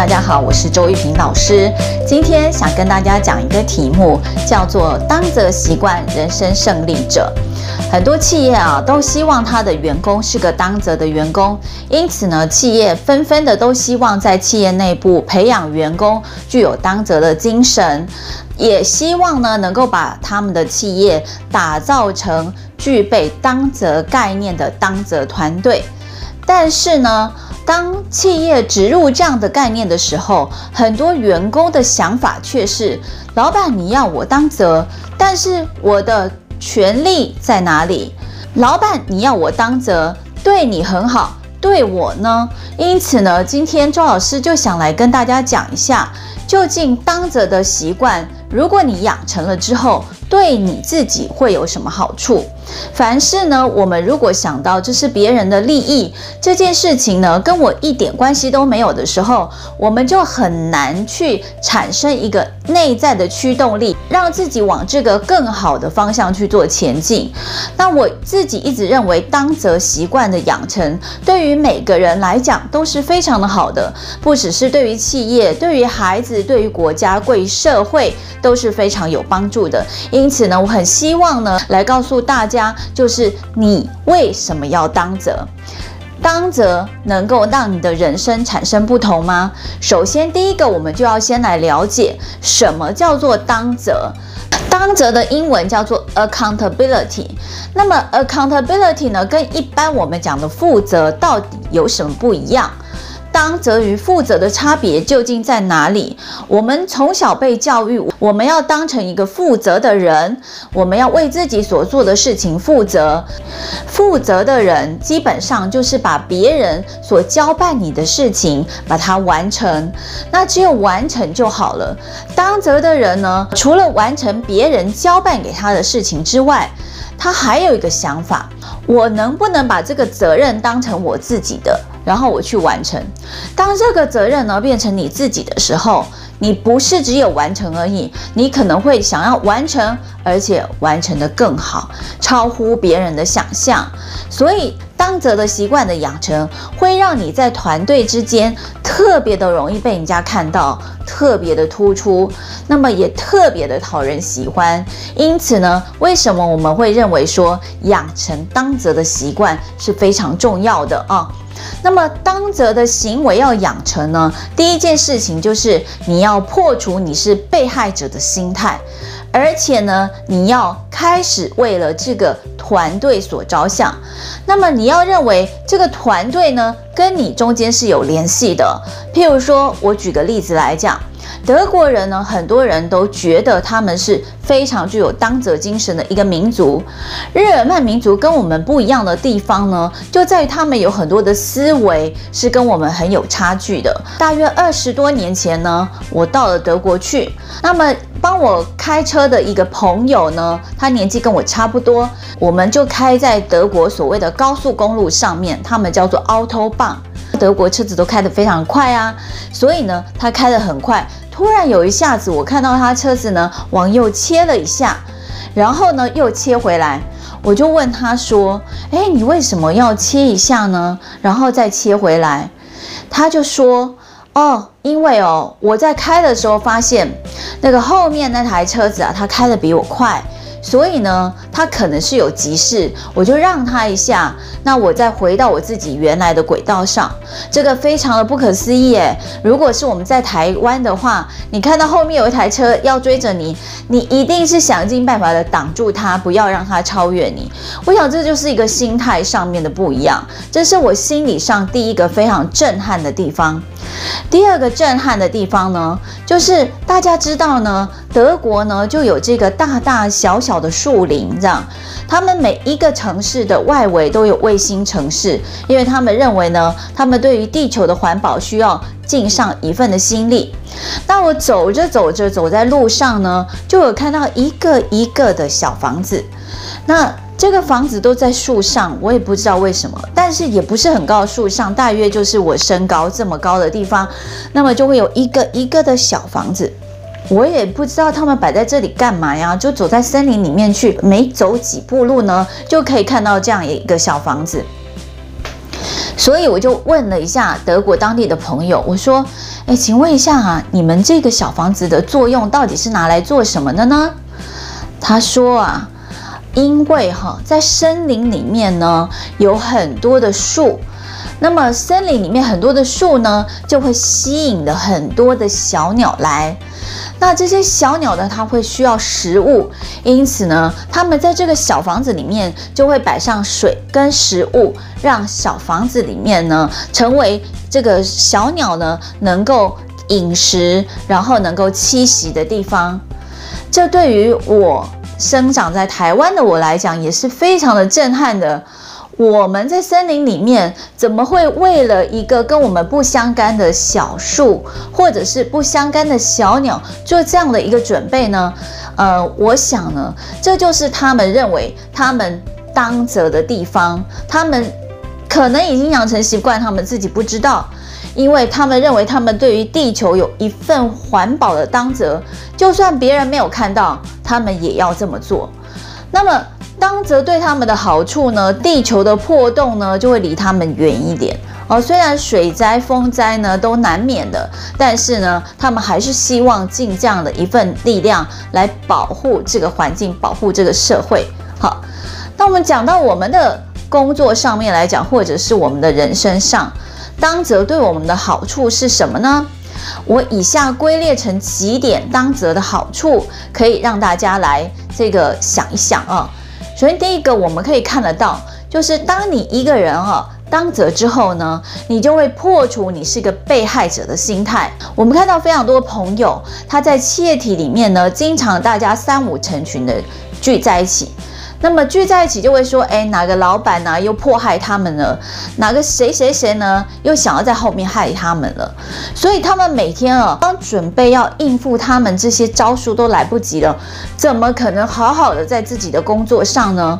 大家好，我是周玉平老师。今天想跟大家讲一个题目，叫做“当责习惯，人生胜利者”。很多企业啊，都希望他的员工是个当责的员工，因此呢，企业纷纷的都希望在企业内部培养员工具有当责的精神，也希望呢，能够把他们的企业打造成具备当责概念的当责团队。但是呢，当企业植入这样的概念的时候，很多员工的想法却是：老板，你要我当责，但是我的权利在哪里？老板，你要我当责，对你很好，对我呢？因此呢，今天周老师就想来跟大家讲一下，究竟当责的习惯，如果你养成了之后，对你自己会有什么好处？凡事呢，我们如果想到这是别人的利益，这件事情呢，跟我一点关系都没有的时候，我们就很难去产生一个内在的驱动力，让自己往这个更好的方向去做前进。那我自己一直认为，当责习惯的养成，对于每个人来讲都是非常的好的，不只是对于企业，对于孩子，对于国家，对于社会都是非常有帮助的。因此呢，我很希望呢，来告诉大家。就是你为什么要当责？当责能够让你的人生产生不同吗？首先，第一个，我们就要先来了解什么叫做当责。当责的英文叫做 accountability。那么 accountability 呢，跟一般我们讲的负责到底有什么不一样？当责与负责的差别究竟在哪里？我们从小被教育，我们要当成一个负责的人，我们要为自己所做的事情负责。负责的人基本上就是把别人所交办你的事情把它完成，那只有完成就好了。当责的人呢，除了完成别人交办给他的事情之外，他还有一个想法：我能不能把这个责任当成我自己的？然后我去完成。当这个责任呢变成你自己的时候，你不是只有完成而已，你可能会想要完成，而且完成得更好，超乎别人的想象。所以，当责的习惯的养成，会让你在团队之间特别的容易被人家看到，特别的突出，那么也特别的讨人喜欢。因此呢，为什么我们会认为说养成当责的习惯是非常重要的啊？那么当责的行为要养成呢，第一件事情就是你要破除你是被害者的心态，而且呢，你要开始为了这个团队所着想。那么你要认为这个团队呢，跟你中间是有联系的。譬如说，我举个例子来讲。德国人呢，很多人都觉得他们是非常具有当责精神的一个民族。日耳曼民族跟我们不一样的地方呢，就在于他们有很多的思维是跟我们很有差距的。大约二十多年前呢，我到了德国去，那么帮我开车的一个朋友呢，他年纪跟我差不多，我们就开在德国所谓的高速公路上面，他们叫做 a u t o b a n。德国车子都开得非常快啊，所以呢，他开得很快。突然有一下子，我看到他车子呢往右切了一下，然后呢又切回来，我就问他说：“哎，你为什么要切一下呢？然后再切回来？”他就说：“哦，因为哦，我在开的时候发现那个后面那台车子啊，它开的比我快。”所以呢，他可能是有急事，我就让他一下，那我再回到我自己原来的轨道上。这个非常的不可思议诶，如果是我们在台湾的话，你看到后面有一台车要追着你，你一定是想尽办法的挡住他，不要让他超越你。我想这就是一个心态上面的不一样，这是我心理上第一个非常震撼的地方。第二个震撼的地方呢，就是大家知道呢，德国呢就有这个大大小小的树林，这样，他们每一个城市的外围都有卫星城市，因为他们认为呢，他们对于地球的环保需要尽上一份的心力。那我走着走着走在路上呢，就有看到一个一个的小房子，那。这个房子都在树上，我也不知道为什么，但是也不是很高的树上，大约就是我身高这么高的地方，那么就会有一个一个的小房子，我也不知道他们摆在这里干嘛呀，就走在森林里面去，没走几步路呢，就可以看到这样一个小房子。所以我就问了一下德国当地的朋友，我说：“诶，请问一下啊，你们这个小房子的作用到底是拿来做什么的呢？”他说啊，因为哈，在森林里面呢，有很多的树。那么森林里面很多的树呢，就会吸引了很多的小鸟来。那这些小鸟呢，它会需要食物，因此呢，它们在这个小房子里面就会摆上水跟食物，让小房子里面呢，成为这个小鸟呢能够饮食，然后能够栖息的地方。这对于我生长在台湾的我来讲，也是非常的震撼的。我们在森林里面，怎么会为了一个跟我们不相干的小树，或者是不相干的小鸟，做这样的一个准备呢？呃，我想呢，这就是他们认为他们当责的地方，他们可能已经养成习惯，他们自己不知道，因为他们认为他们对于地球有一份环保的当责，就算别人没有看到，他们也要这么做。那么。当责对他们的好处呢，地球的破洞呢就会离他们远一点哦。虽然水灾、风灾呢都难免的，但是呢，他们还是希望尽这样的一份力量来保护这个环境，保护这个社会。好，那我们讲到我们的工作上面来讲，或者是我们的人生上，当责对我们的好处是什么呢？我以下归列成几点当责的好处，可以让大家来这个想一想啊。首先，第一个我们可以看得到，就是当你一个人啊当责之后呢，你就会破除你是个被害者的心态。我们看到非常多朋友，他在企业体里面呢，经常大家三五成群的聚在一起。那么聚在一起就会说，哎，哪个老板呢又迫害他们了？哪个谁谁谁呢又想要在后面害他们了？所以他们每天啊，当准备要应付他们这些招数都来不及了，怎么可能好好的在自己的工作上呢？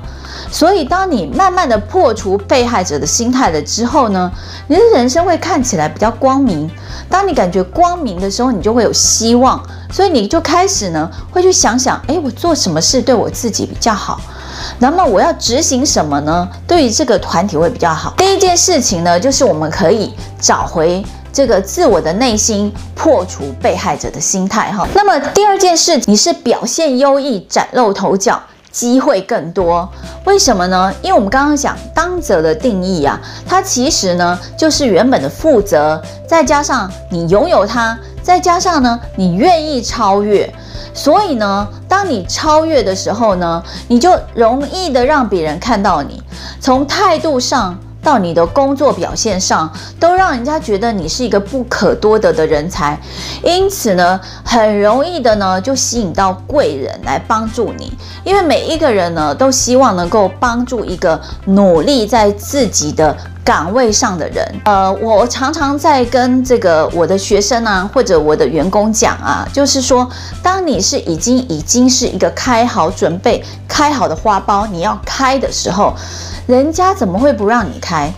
所以当你慢慢的破除被害者的心态了之后呢，你的人生会看起来比较光明。当你感觉光明的时候，你就会有希望，所以你就开始呢会去想想，哎，我做什么事对我自己比较好？那么我要执行什么呢？对于这个团体会比较好。第一件事情呢，就是我们可以找回这个自我的内心，破除被害者的心态哈。那么第二件事，你是表现优异，崭露头角，机会更多。为什么呢？因为我们刚刚讲当责的定义啊，它其实呢就是原本的负责，再加上你拥有它，再加上呢你愿意超越。所以呢，当你超越的时候呢，你就容易的让别人看到你，从态度上到你的工作表现上，都让人家觉得你是一个不可多得的人才，因此呢，很容易的呢就吸引到贵人来帮助你，因为每一个人呢都希望能够帮助一个努力在自己的。岗位上的人，呃，我常常在跟这个我的学生啊，或者我的员工讲啊，就是说，当你是已经已经是一个开好准备开好的花苞，你要开的时候，人家怎么会不让你开？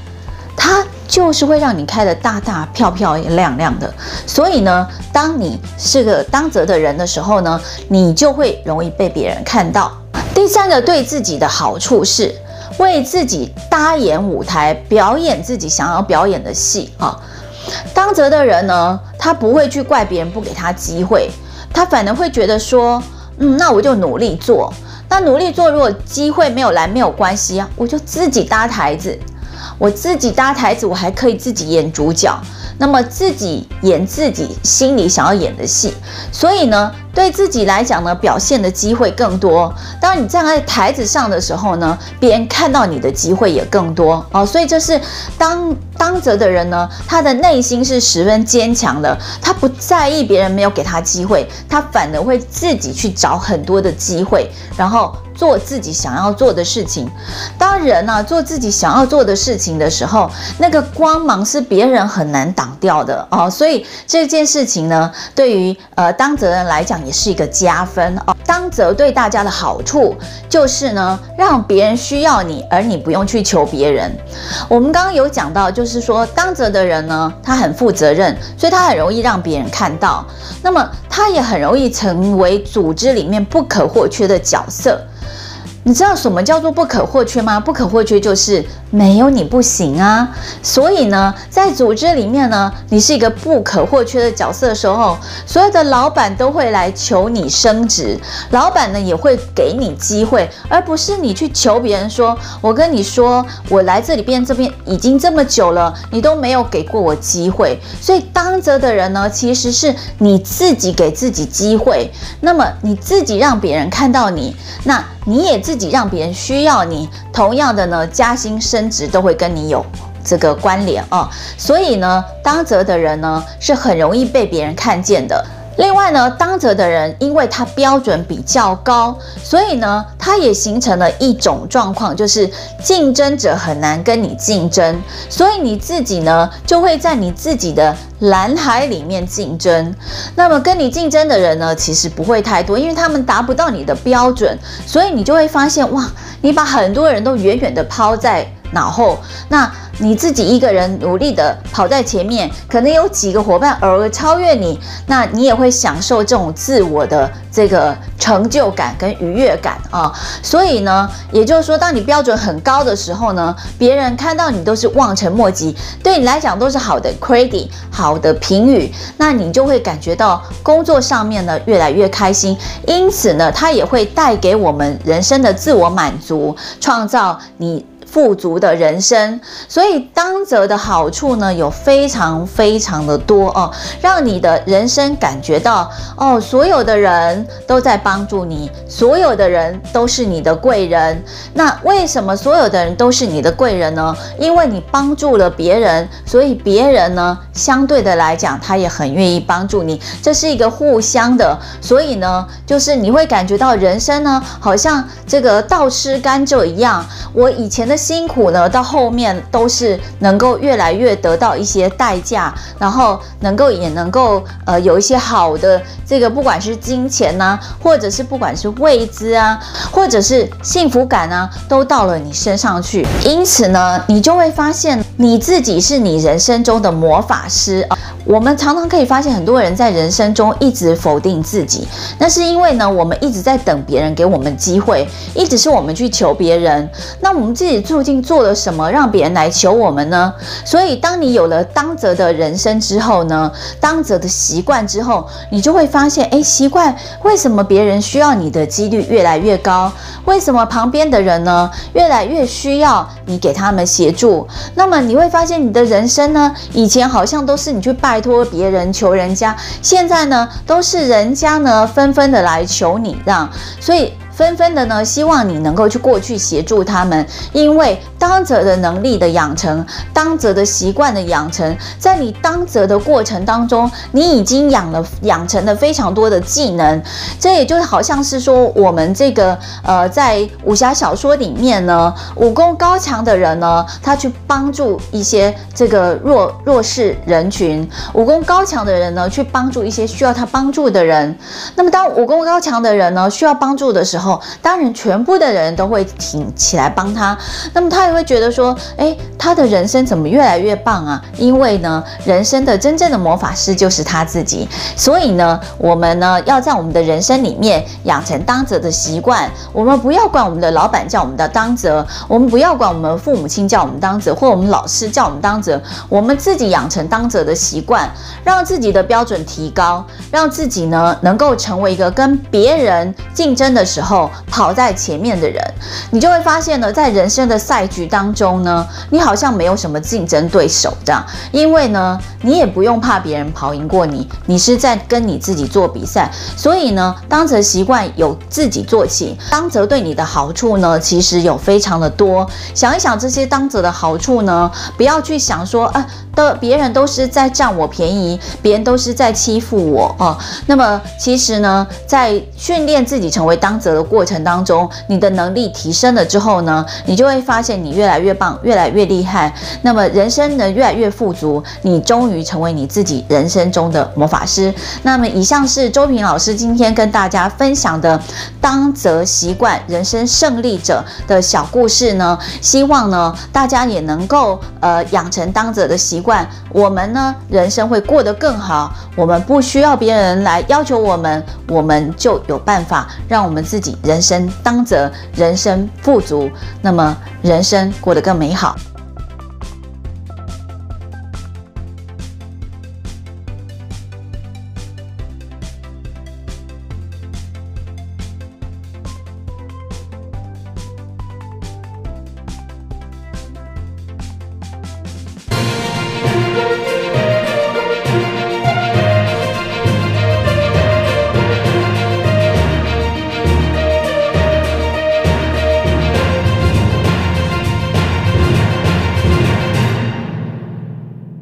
他就是会让你开的大大漂漂亮亮的。所以呢，当你是个当责的人的时候呢，你就会容易被别人看到。第三个对自己的好处是。为自己搭演舞台，表演自己想要表演的戏啊！当责的人呢，他不会去怪别人不给他机会，他反而会觉得说，嗯，那我就努力做。那努力做，如果机会没有来，没有关系啊，我就自己搭台子，我自己搭台子，我还可以自己演主角。那么自己演自己心里想要演的戏，所以呢，对自己来讲呢，表现的机会更多。当你站在台子上的时候呢，别人看到你的机会也更多哦。所以这是当当责的人呢，他的内心是十分坚强的，他不在意别人没有给他机会，他反而会自己去找很多的机会，然后。做自己想要做的事情。当人呢、啊、做自己想要做的事情的时候，那个光芒是别人很难挡掉的哦。所以这件事情呢，对于呃当责人来讲也是一个加分哦。当责对大家的好处就是呢，让别人需要你，而你不用去求别人。我们刚刚有讲到，就是说当责的人呢，他很负责任，所以他很容易让别人看到。那么他也很容易成为组织里面不可或缺的角色。你知道什么叫做不可或缺吗？不可或缺就是没有你不行啊。所以呢，在组织里面呢，你是一个不可或缺的角色的时候，所有的老板都会来求你升职，老板呢也会给你机会，而不是你去求别人说：“我跟你说，我来这里边这边已经这么久了，你都没有给过我机会。”所以当着的人呢，其实是你自己给自己机会，那么你自己让别人看到你，那。你也自己让别人需要你，同样的呢，加薪升职都会跟你有这个关联啊。所以呢，当责的人呢是很容易被别人看见的。另外呢，当责的人因为他标准比较高，所以呢，他也形成了一种状况，就是竞争者很难跟你竞争，所以你自己呢就会在你自己的蓝海里面竞争。那么跟你竞争的人呢，其实不会太多，因为他们达不到你的标准，所以你就会发现哇，你把很多人都远远的抛在脑后，那。你自己一个人努力的跑在前面，可能有几个伙伴偶尔超越你，那你也会享受这种自我的这个成就感跟愉悦感啊。所以呢，也就是说，当你标准很高的时候呢，别人看到你都是望尘莫及，对你来讲都是好的 credit，好的评语，那你就会感觉到工作上面呢越来越开心。因此呢，它也会带给我们人生的自我满足，创造你。富足的人生，所以当责的好处呢，有非常非常的多哦，让你的人生感觉到哦，所有的人都在帮助你，所有的人都是你的贵人。那为什么所有的人都是你的贵人呢？因为你帮助了别人，所以别人呢，相对的来讲，他也很愿意帮助你，这是一个互相的。所以呢，就是你会感觉到人生呢，好像这个倒吃甘蔗一样。我以前的。辛苦呢，到后面都是能够越来越得到一些代价，然后能够也能够呃有一些好的这个，不管是金钱呐、或者是不管是未知啊，或者是幸福感啊，都到了你身上去。因此呢，你就会发现你自己是你人生中的魔法师啊。我们常常可以发现，很多人在人生中一直否定自己，那是因为呢，我们一直在等别人给我们机会，一直是我们去求别人。那我们自己究竟做了什么，让别人来求我们呢？所以，当你有了当责的人生之后呢，当责的习惯之后，你就会发现，哎，习惯为什么别人需要你的几率越来越高？为什么旁边的人呢，越来越需要你给他们协助？那么你会发现，你的人生呢，以前好像都是你去拜。拜托别人求人家，现在呢都是人家呢纷纷的来求你让，所以。纷纷的呢，希望你能够去过去协助他们，因为当责的能力的养成，当责的习惯的养成，在你当责的过程当中，你已经养了养成了非常多的技能。这也就好像是说，我们这个呃，在武侠小说里面呢，武功高强的人呢，他去帮助一些这个弱弱势人群；武功高强的人呢，去帮助一些需要他帮助的人。那么，当武功高强的人呢，需要帮助的时候，当然，全部的人都会挺起来帮他，那么他会觉得说，诶，他的人生怎么越来越棒啊？因为呢，人生的真正的魔法师就是他自己。所以呢，我们呢要在我们的人生里面养成当责的习惯。我们不要管我们的老板叫我们的当责，我们不要管我们父母亲叫我们当责，或我们老师叫我们当责，我们自己养成当责的习惯，让自己的标准提高，让自己呢能够成为一个跟别人竞争的时候。跑在前面的人，你就会发现呢，在人生的赛局当中呢，你好像没有什么竞争对手这样，因为呢，你也不用怕别人跑赢过你，你是在跟你自己做比赛。所以呢，当责习惯由自己做起，当责对你的好处呢，其实有非常的多。想一想这些当责的好处呢，不要去想说啊，的别人都是在占我便宜，别人都是在欺负我哦。那么其实呢，在训练自己成为当责的过程当中，你的能力提升了之后呢，你就会发现你越来越棒，越来越厉害，那么人生呢越来越富足，你终于成为你自己人生中的魔法师。那么以上是周平老师今天跟大家分享的当责习惯人生胜利者的小故事呢，希望呢大家也能够呃养成当责的习惯，我们呢人生会过得更好，我们不需要别人来要求我们，我们就有办法让我们自己人生当责，人生富足，那么人生过得更美好。